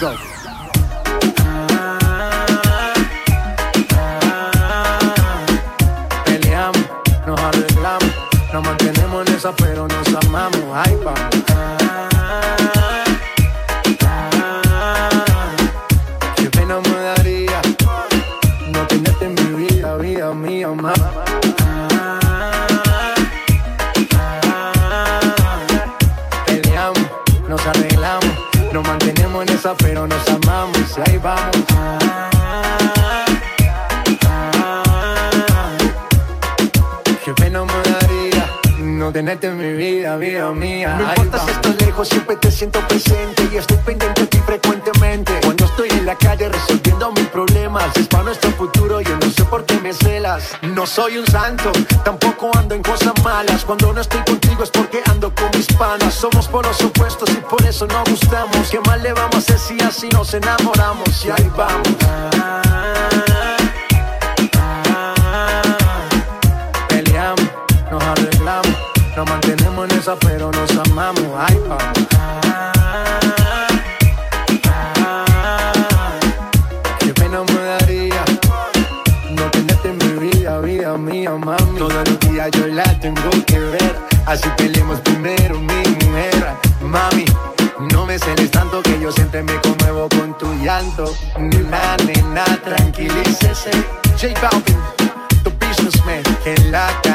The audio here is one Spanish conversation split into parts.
Go. soy un santo, tampoco ando en cosas malas. Cuando no estoy contigo es porque ando con mis panas. Somos por los opuestos y por eso no gustamos. ¿Qué más le vamos a hacer si así nos enamoramos? en la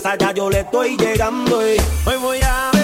casa ya yo le estoy llegando. Hoy voy a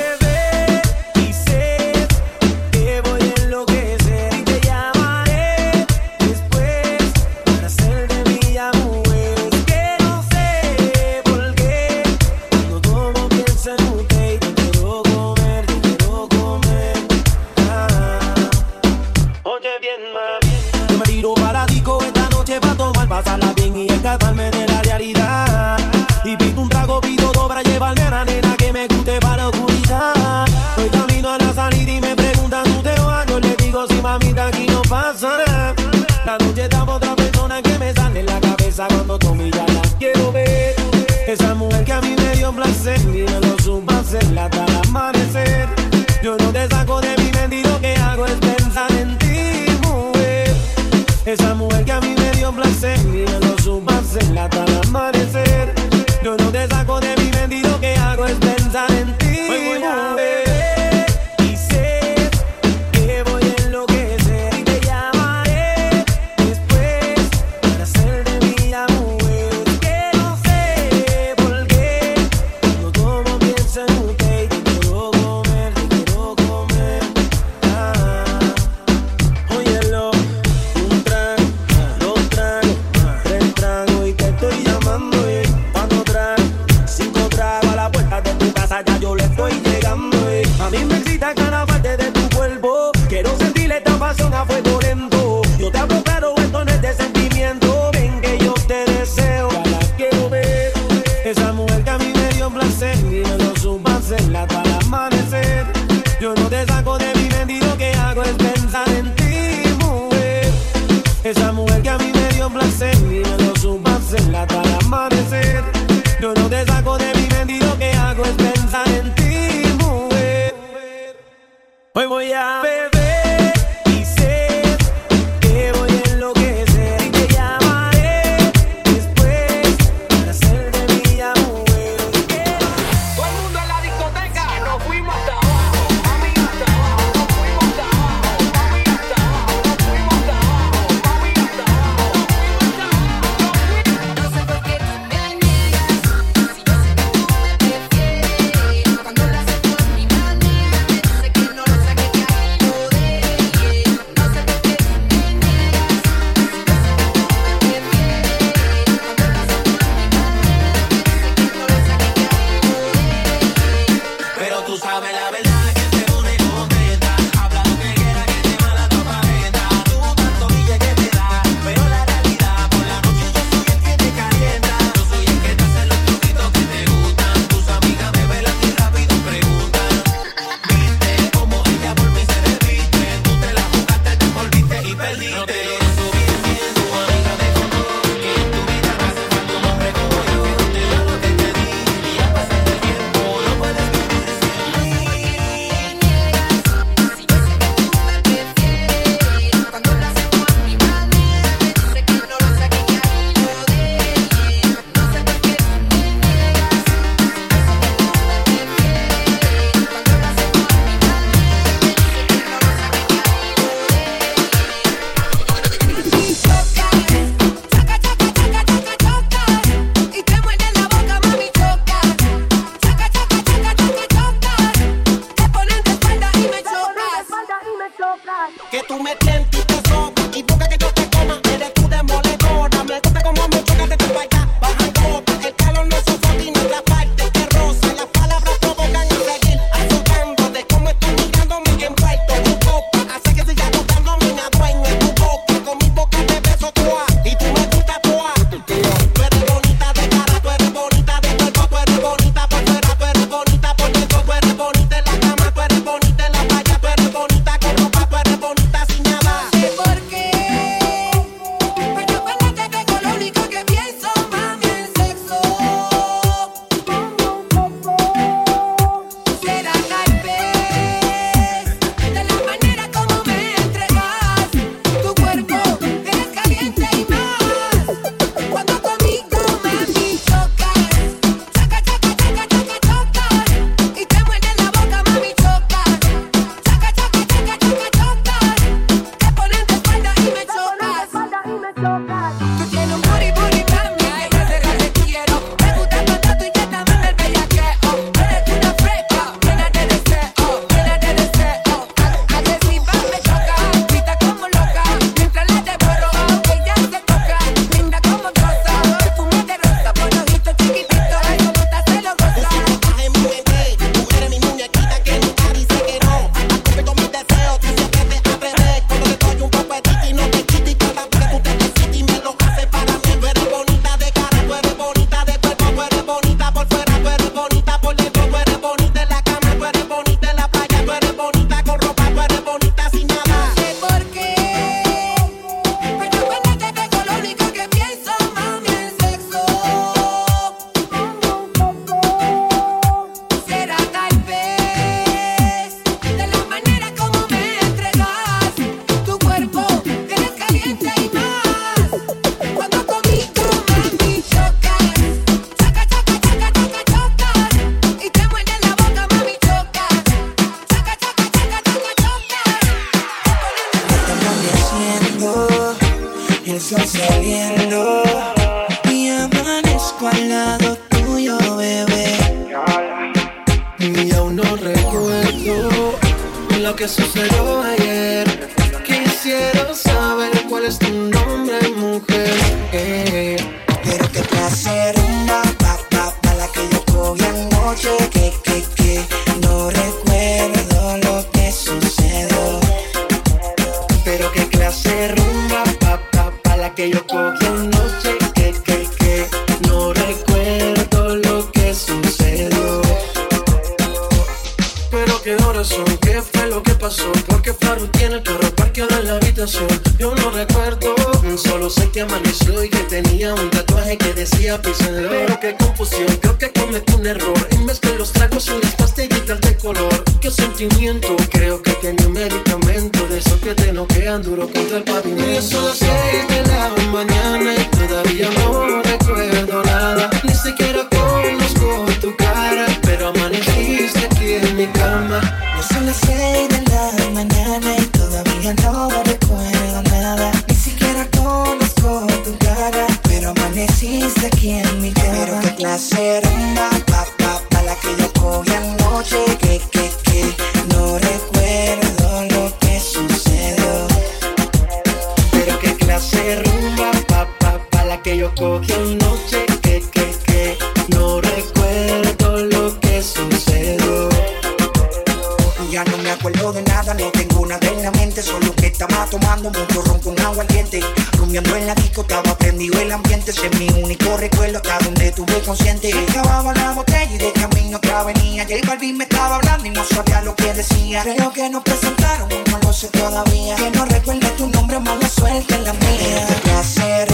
solo que estaba tomando mucho ron con agua caliente. Rumbiando en la disco estaba prendido el ambiente, ese es mi único recuerdo hasta donde tuve consciente. Acababa la botella y de camino otra venía. Y el Balvin me estaba hablando y no sabía lo que decía. Creo que nos presentaron, no lo todavía. Que no recuerde tu nombre, mala suerte en la mía. Este placer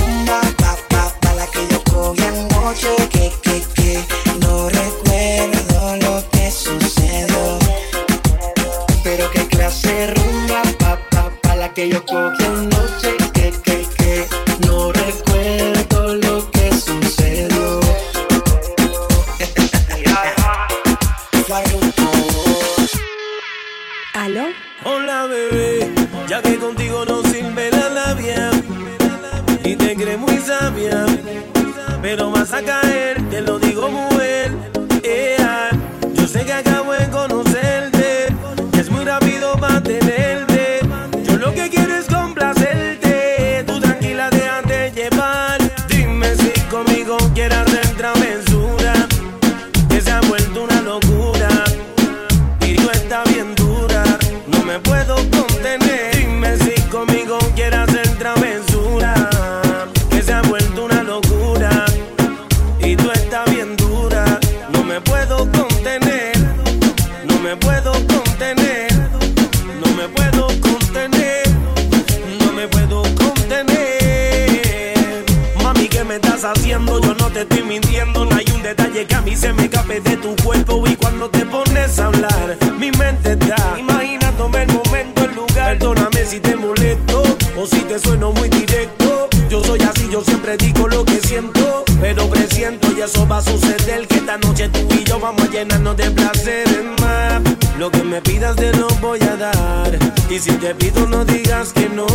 y eso va a suceder que esta noche tú y yo vamos a llenarnos de placeres más. Lo que me pidas te lo voy a dar y si te pido no digas que no.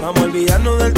Vamos a olvidarnos del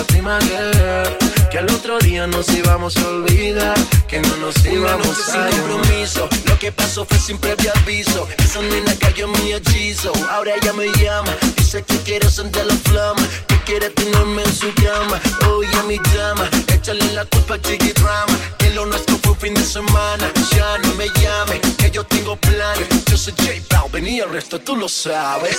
advertí a ti, Maguire. Que al otro día nos íbamos a olvidar. Que no nos íbamos a sin compromiso. Lo que pasó fue sin previo aviso. Esa nena cayó en mi hechizo. Ahora ella me llama. Dice que quiere sentir la flama. Que quiere tenerme en su cama. Oye, mi dama. Échale la culpa a Chiqui Drama. Que lo nuestro fue fin de semana. Ya no me llame. Que yo tengo planes. Yo soy J Balvin y el resto tú lo sabes.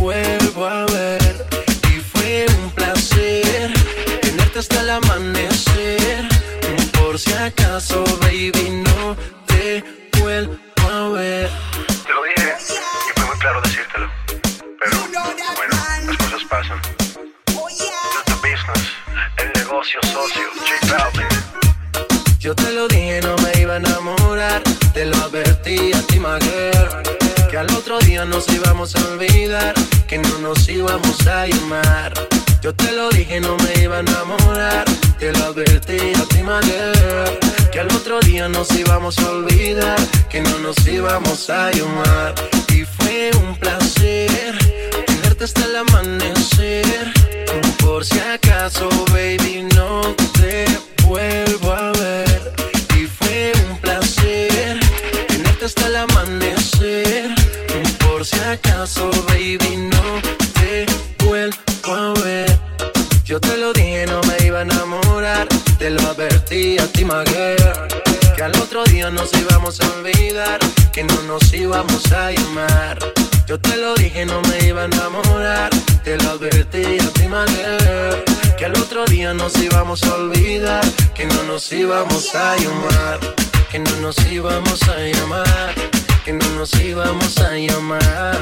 vuelvo a ver. Y fue un placer tenerte hasta el amanecer. Por si acaso, baby, no te vuelvo a ver. Te lo dije y fue muy claro decírtelo. Pero bueno, las cosas pasan. The business, el negocio socio, J Balvin. Yo te lo dije, no me iba a enamorar. Te lo advertí a ti, Maguire. Que al otro día nos íbamos a olvidar. Que no nos íbamos a llamar. Yo te lo dije, no me iba a enamorar. Te lo advertí a ti, Maguire. Que al otro día nos íbamos a olvidar. Que no nos íbamos a llamar. Y fue un placer tenerte hasta el amanecer. Por si acaso, baby, no te vuelvo a ver. Y fue un placer tenerte hasta el amanecer si acaso, baby, no te vuelvo a ver. Yo te lo dije, no me iba a enamorar. Te lo advertí a ti, my. Que al otro día nos íbamos a olvidar. Que no nos íbamos a llamar. Yo te lo dije, no me iba a enamorar. Te lo advertí a ti, my. Que al otro día nos íbamos a olvidar. Que no nos íbamos a llamar. Que no nos íbamos a llamar que no nos íbamos a llamar.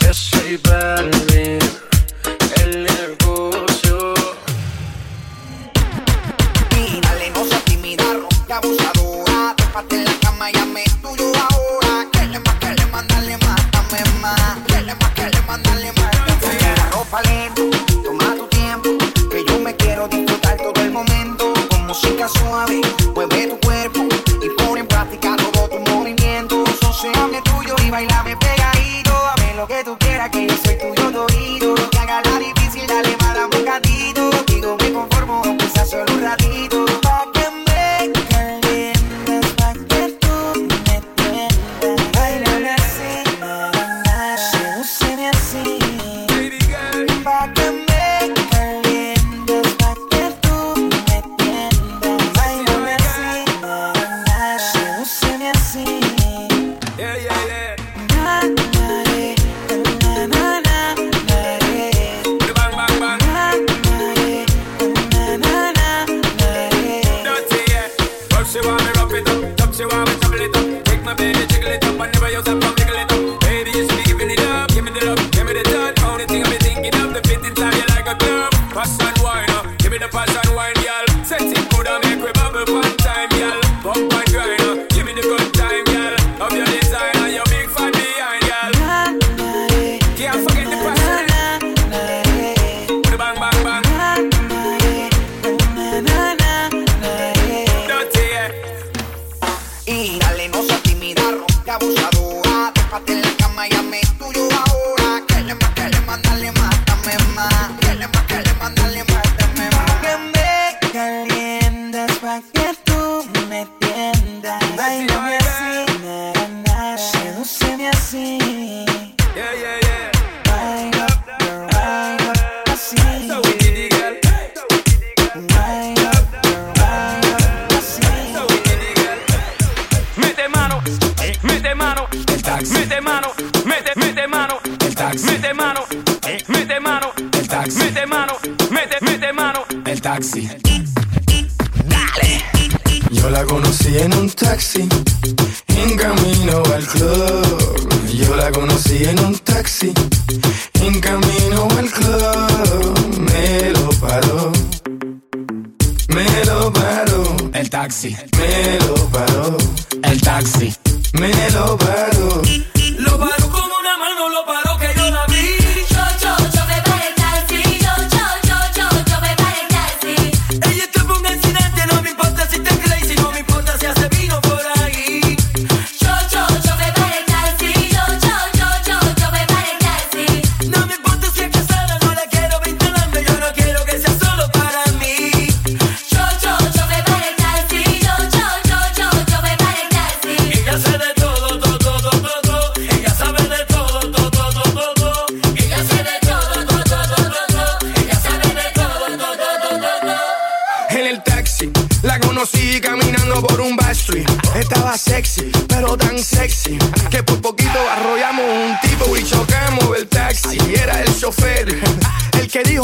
Yo soy Balvin, el negocio. Criminal, no se tímida, ronca, abusadora, música suave, mueve tu cuerpo y pone en práctica todo tu movimiento. Soseame tuyo y bailame pegadito, dame lo que tú quieras que yo soy tuyo.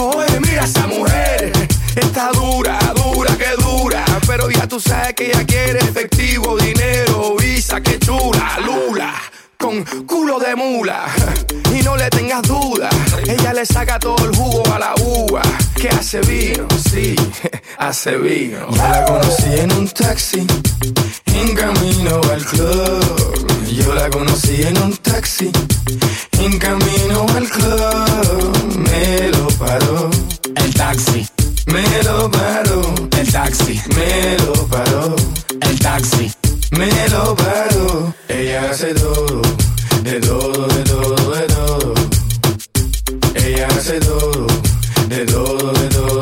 Oye, mira esa mujer, está dura, dura, que dura. Pero ya tú sabes que ella quiere efectivo, dinero, visa, que chula, lula con culo de mula. Y no le tengas duda, ella le saca todo el jugo a la uva. Que hace vino, sí, hace vino. Yo la conocí en un taxi, en camino al club. Yo la conocí en un taxi, en camino al club me lo paró el taxi. Me lo paró el taxi. Me lo paró el taxi. Me lo paró. Ella hace todo, de todo, de todo, de todo. Ella hace todo, de todo, de todo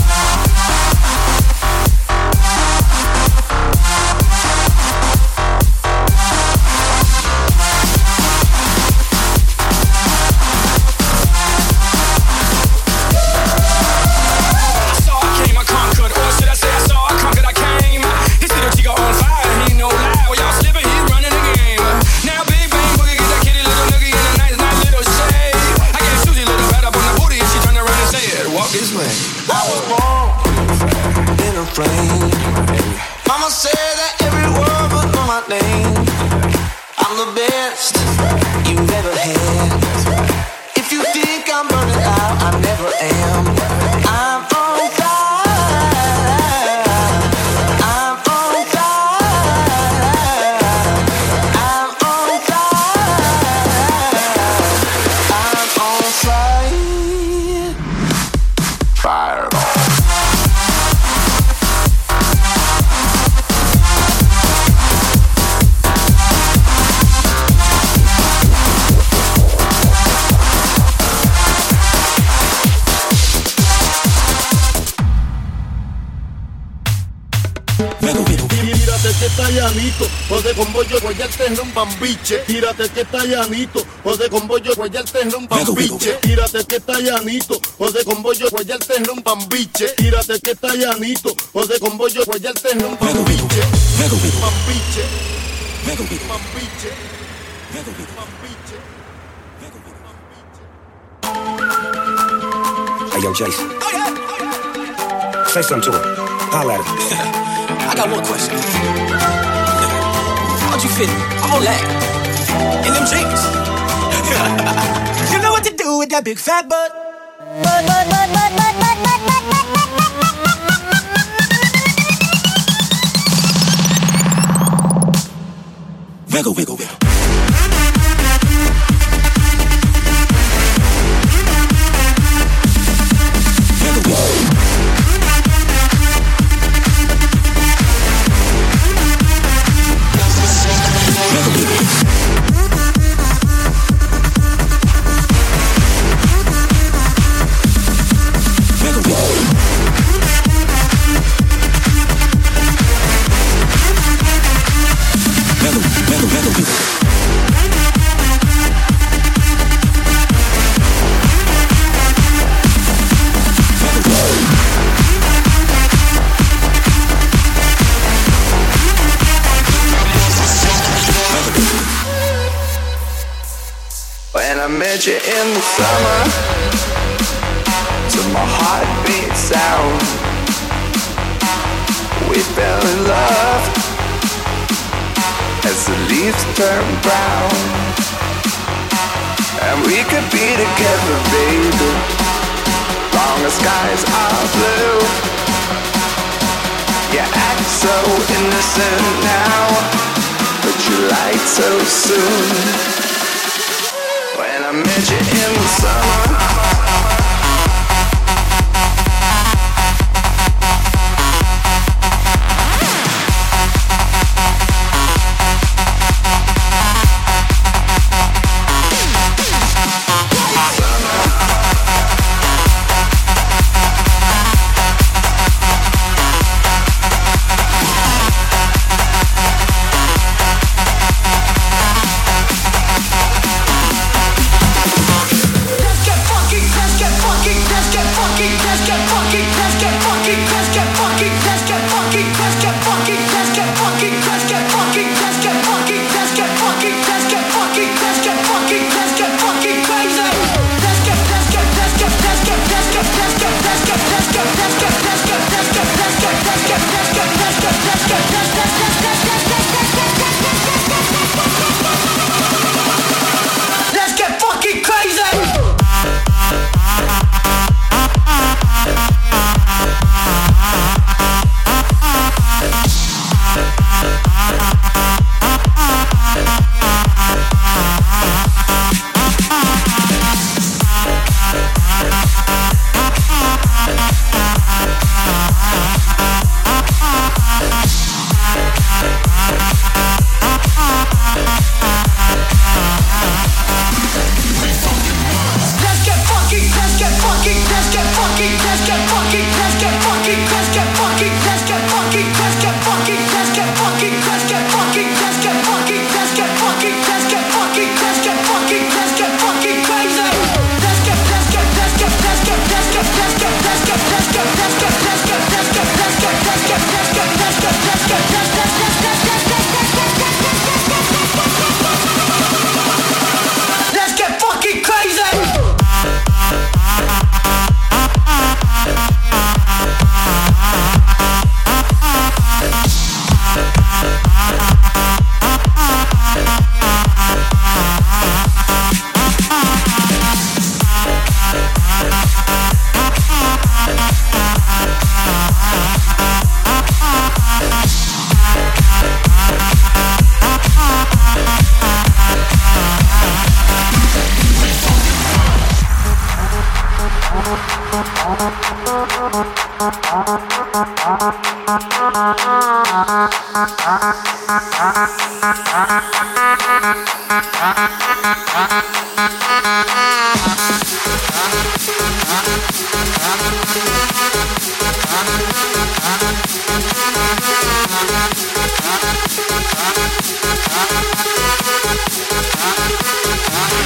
Bambiche. Tírate que está llanito, José con bollo, guayarte en un bambiche. Tírate que está llanito, José con bollo, guayarte en un bambiche. Tírate que está llanito, José con bollo, guayarte en un bambiche. Bambiche. Bambiche. Hey, yo, Jason. Say something to her. Holla at her. I got one question. How'd you fit that in them jeans? you know what to do with that big fat butt. Butt, butt, butt, butt, butt, butt, butt, butt, butt, butt, butt. Wiggle, wiggle, wiggle. Wiggle,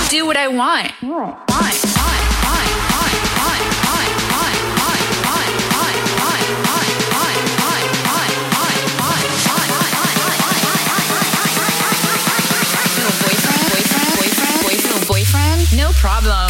do what I want. Want, want, want, want, want, want. problem.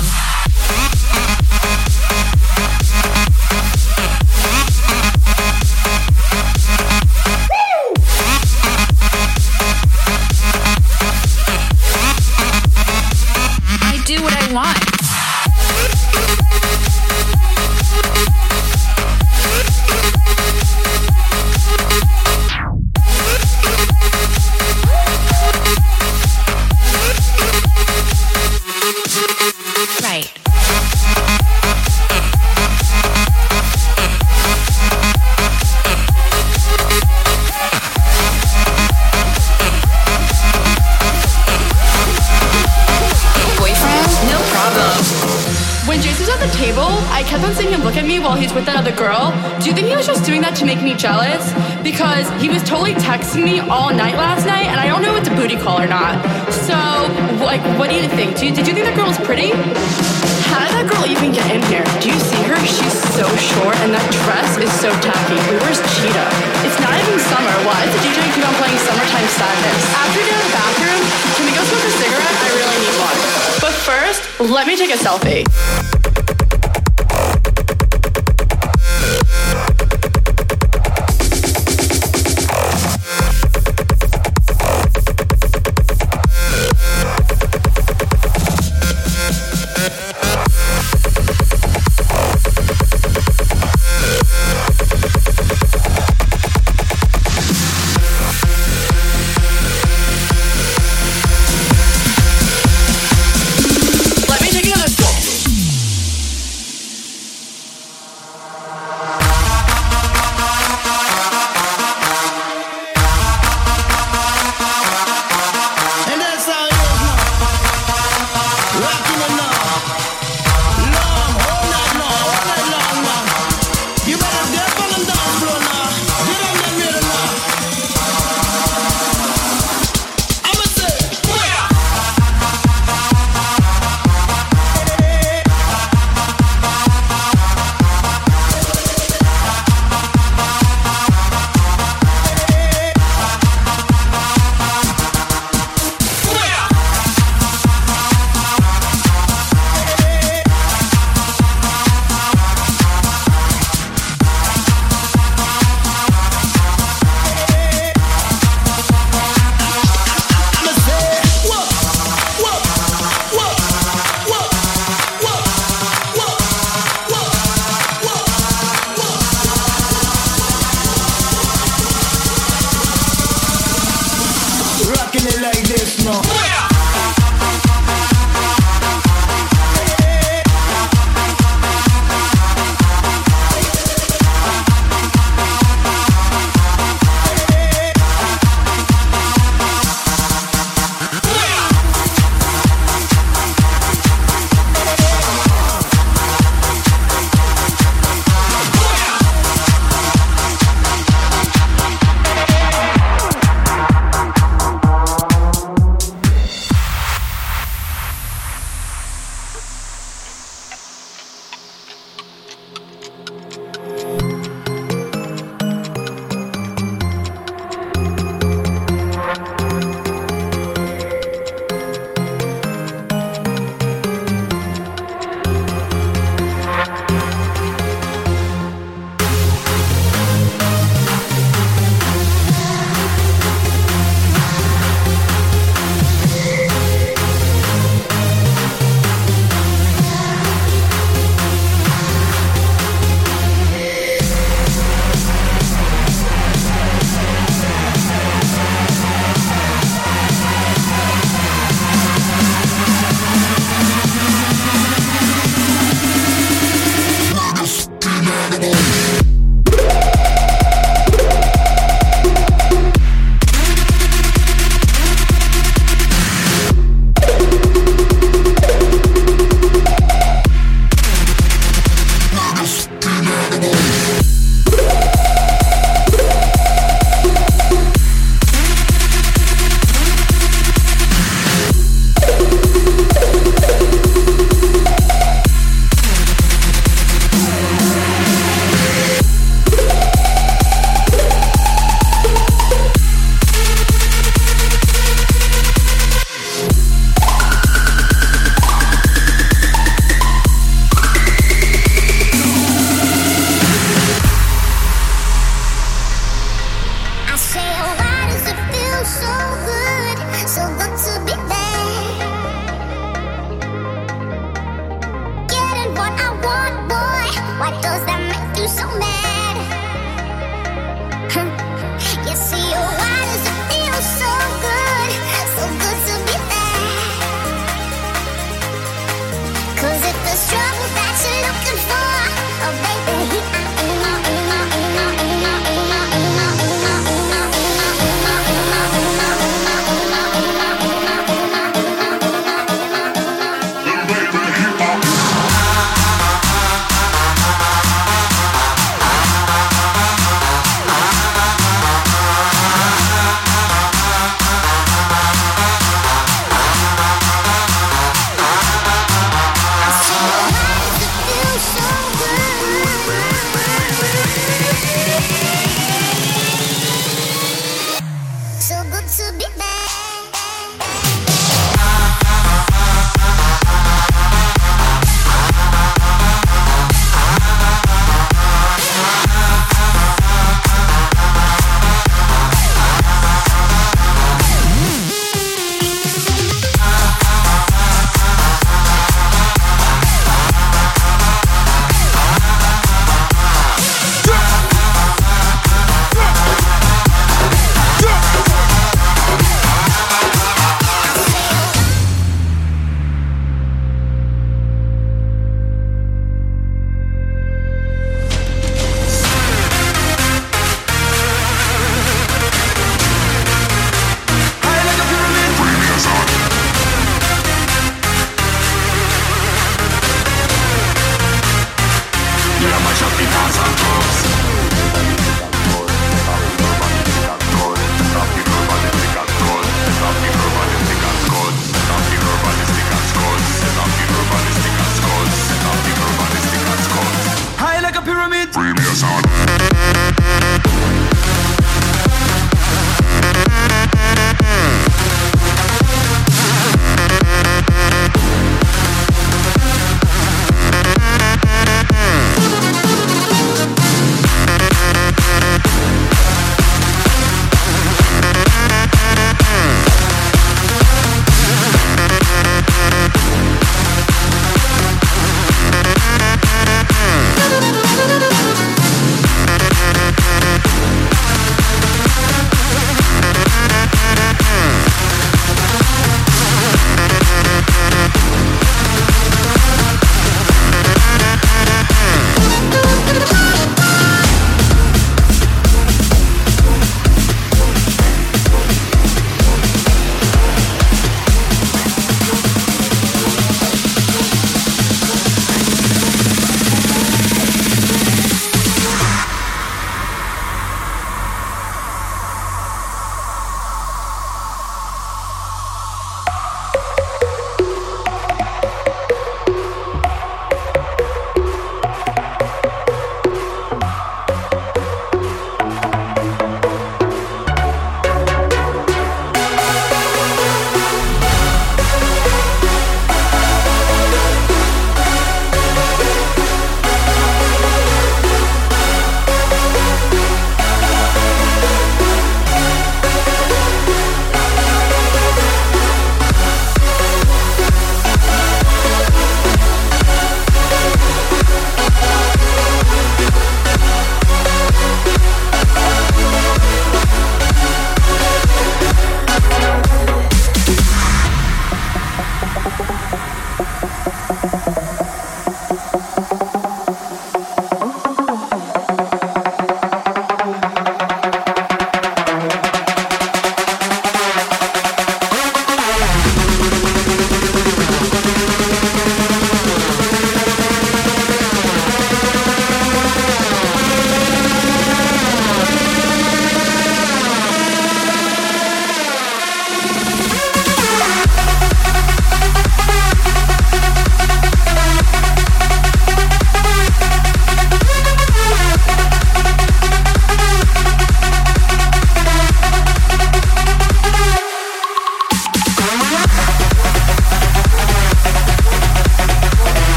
All night last night, and I don't know if it's a booty call or not. So, like, what do you think? Do you, did you think that girl was pretty? How did that girl even get in here? Do you see her? She's so short, and that dress is so tacky. Where's Cheetah? It's not even summer. Why does the DJ keep on playing Summertime Sadness? After get out of the bathroom, can we go smoke a cigarette? I really need one. But first, let me take a selfie.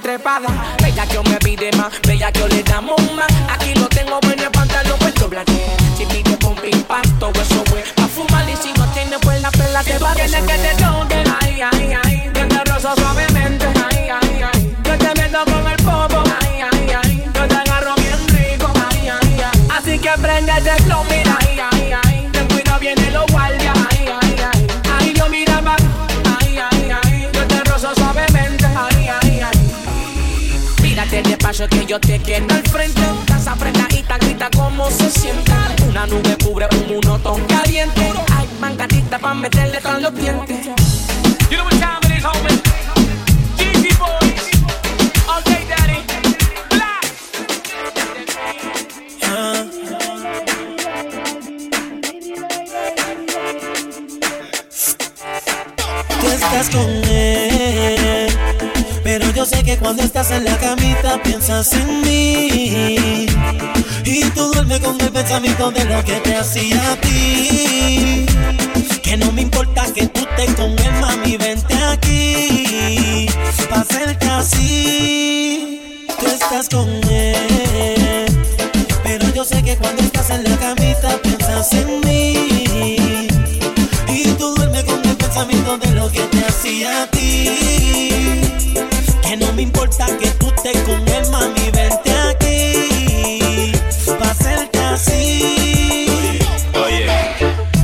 Trepada. Bella que yo me pide más, bella que yo le damos más. Aquí lo tengo bueno el pantalón puesto blanco. Si pide con impacto, eso fue pa' fumar. Y si no tiene, pues la pela te va a Tienes que te toquen, ay, ay, ay. Yo te rozo suavemente, ay, ay, ay. Yo te meto con el popo, ay, ay, ay. Yo te agarro bien rico, ay, ay, ay. Así que aprende de flow, mira, Que yo te quiero al frente. Estás apretadita, grita como se siente. Una nube cubre un monotón caliente. Ay, mangatita pa' meterle con los dientes. You know what time it is, homie? Jeezy boys. All day, daddy. Black. Tú estás con él, pero yo sé que cuando estás en la camita piensas en mí. Y tú duermes con el pensamiento de lo que te hacía a ti. Que no me importa que tú estés con mami, vente aquí. Pa' hacerte así. Tú estás con él, pero yo sé que cuando estás en la camita piensas en mí. Y tú duermes con el pensamiento de importa que tú estés con él, mami, vente aquí. Pa' hacerte así. Oye,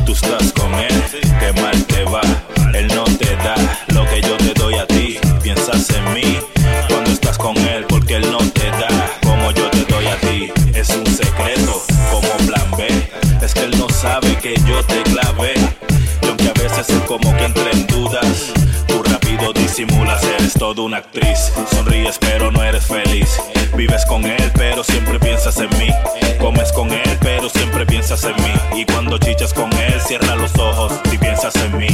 tú estás con él, qué mal te va. Él no te da lo que yo te doy a ti. Piensas en mí cuando estás con él, porque él no te da como yo te doy a ti. Es un secreto, como plan B. Es que él no sabe que yo te clavé. Y aunque a veces es como que entre en dudas, tú rápido disimulas, eres toda una actriz. Sonríes, pero no eres feliz. Vives con él, pero siempre piensas en mí. Comes con él, pero siempre piensas en mí. Y cuando chichas con él, cierra los ojos y piensas en mí.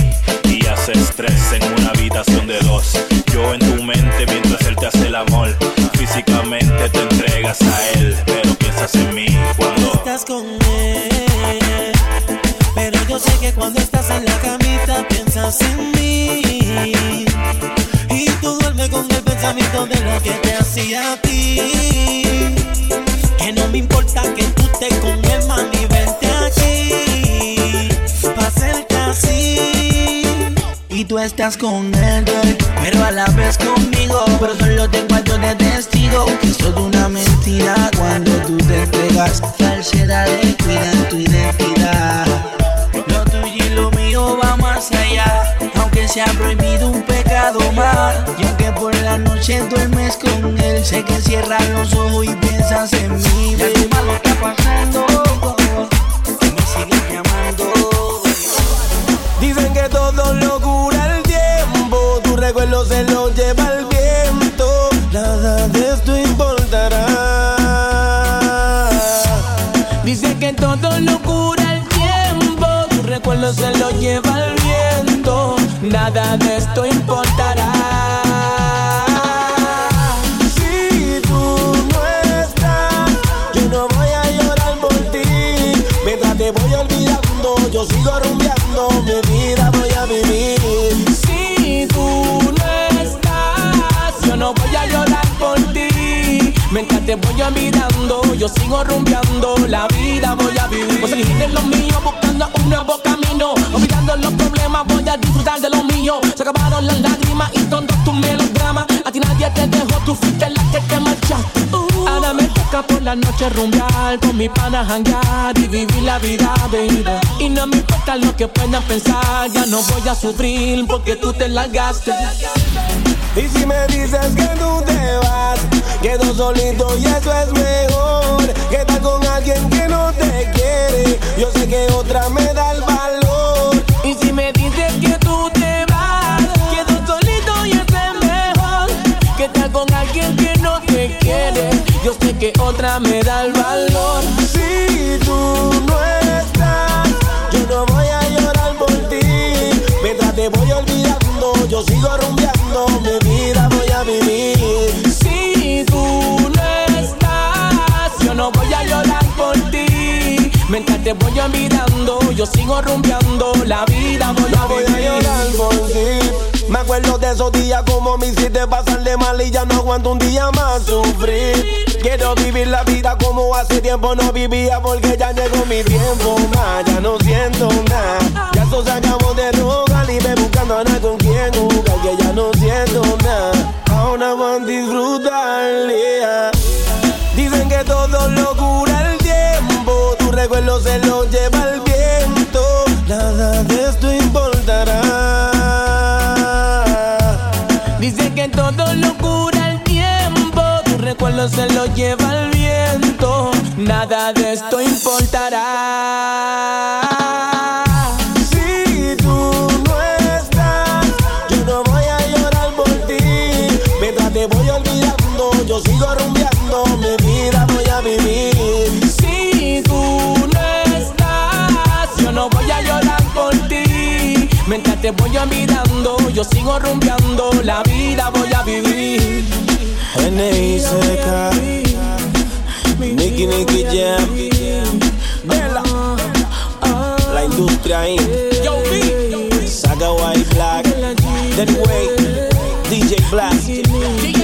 Y haces tres en una habitación de dos. Yo en tu mente mientras él te hace el amor. Físicamente te entregas a él, pero piensas en mí cuando estás con él. Pero yo sé que cuando estás en la camita piensas en mí. Y tú duermes con el pensamiento de lo que te hacía a ti. Que no me importa que tú estés con él, mami, vente aquí. Pa' hacerte así. Y tú estás con él, pero a la vez conmigo. Pero solo tengo a yo de testigo que eso es una mentira cuando tú te entregas. Falsedad cuida tu identidad. Lo tuyo y lo mío va más allá. Aunque sea prohibido un pecado más. Y aunque por la noche duermes con él, sé que cierras los ojos y piensas en mí. Ya tu malo está pasando. Me sigues llamando. Dicen que todo lo cura el tiempo, tu recuerdo se lo lleva el viento, nada de esto importará. Dice que todo lo cura el tiempo, tu recuerdo se lo lleva el viento, nada de esto importará. Si tú no estás, yo no voy a llorar por ti, mientras te voy olvidando, yo sigo rumbeando, mi vida voy a vivir. Si tú no estás, yo no voy a llorar por ti. Mientras te voy olvidando, yo sigo rumbeando, la vida voy a vivir. Voy en lo mío, buscando un nuevo camino. Los problemas, voy a disfrutar de lo mío. Se acabaron las lágrimas y todos tus melodramas. A ti nadie te dejó, tú fuiste la que te marchaste. Uh, Ahora me toca por la noche rumbear, con mi pana janguear y vivir la vida, baby. Y no me importa lo que puedan pensar, ya no voy a sufrir porque tú te largaste. Y si me dices que tú te vas, quedo solito y eso es mejor. Que estar con alguien que no te quiere, yo sé que otra me que otra me da el valor. Si tú no estás, yo no voy a llorar por ti. Mientras te voy olvidando, yo sigo rumbeando, mi vida voy a vivir. Si tú no estás, yo no voy a llorar por ti. Mientras te voy olvidando, yo sigo rumbeando, la vida voy a voy a llorar vivir. por ti. Me acuerdo de esos días como me hiciste pasar de mal y ya no aguanto un día más sufrir. Quiero vivir la vida como hace tiempo no vivía porque ya llegó mi tiempo más. Ya no siento nada. Ya eso se acabó de rogar y me buscando a nadie con quien jugar que ya no siento nada. Ahora van a disfrutar. Dicen que todo lo cura el tiempo, tu recuerdo se lo lleva el viento. Nada de esto recuerdo se lo lleva el viento, nada de esto importará. Si tú no estás, yo no voy a llorar por ti. Mientras te voy olvidando, yo sigo rumbeando, mi vida voy a vivir. Si tú no estás, yo no voy a llorar por ti. Mientras te voy olvidando, yo sigo rumbeando, la vida voy a vivir. Ene iseka Niki Niki Jam. Bella La industria in. Yo Saga White Black Danny DJ Black.